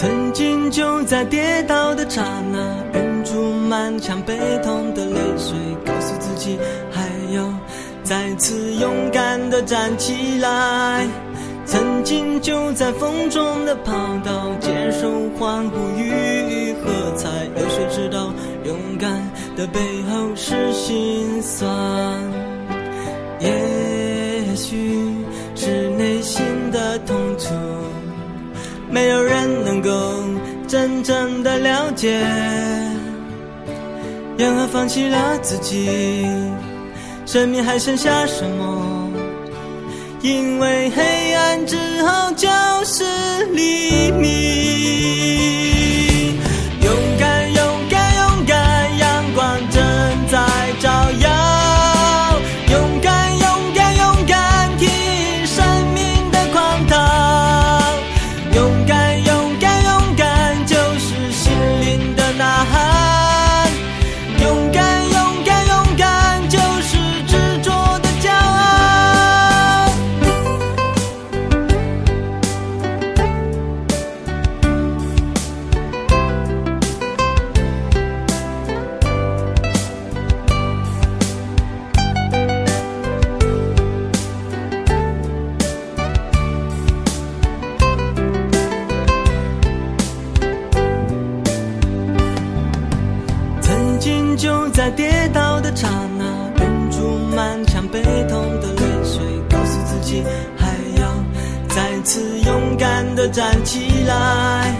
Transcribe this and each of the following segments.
曾经就在跌倒的刹那，忍住满腔悲痛的泪水，告诉自己还要再次勇敢的站起来。曾经就在风中的跑道，接受欢呼与喝彩，有谁知道勇敢的背后是心酸？也许是内心的痛楚，没有人能够真正的了解。然而放弃了自己，生命还剩下什么？因为黑暗之后就是黎明。勇敢，勇敢，勇敢，阳光正在照就在跌倒的刹那，忍住满腔悲痛的泪水，告诉自己还要再次勇敢的站起来。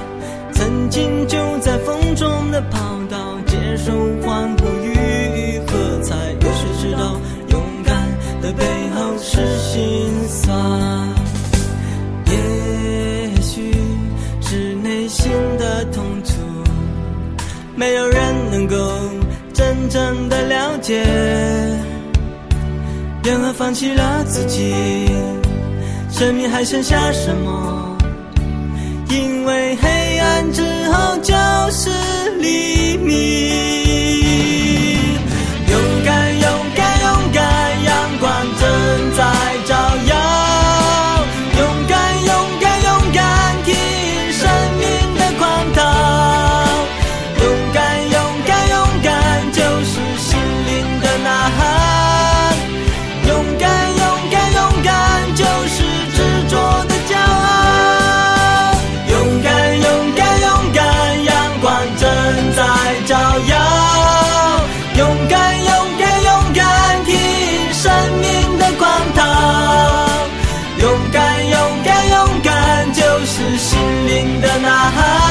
曾经就在风中的跑道，接受欢呼与喝彩，有谁知道勇敢的背后是心酸？也许是内心的痛楚。没有人能够真正的了解，然而放弃了自己，生命还剩下什么？的呐喊。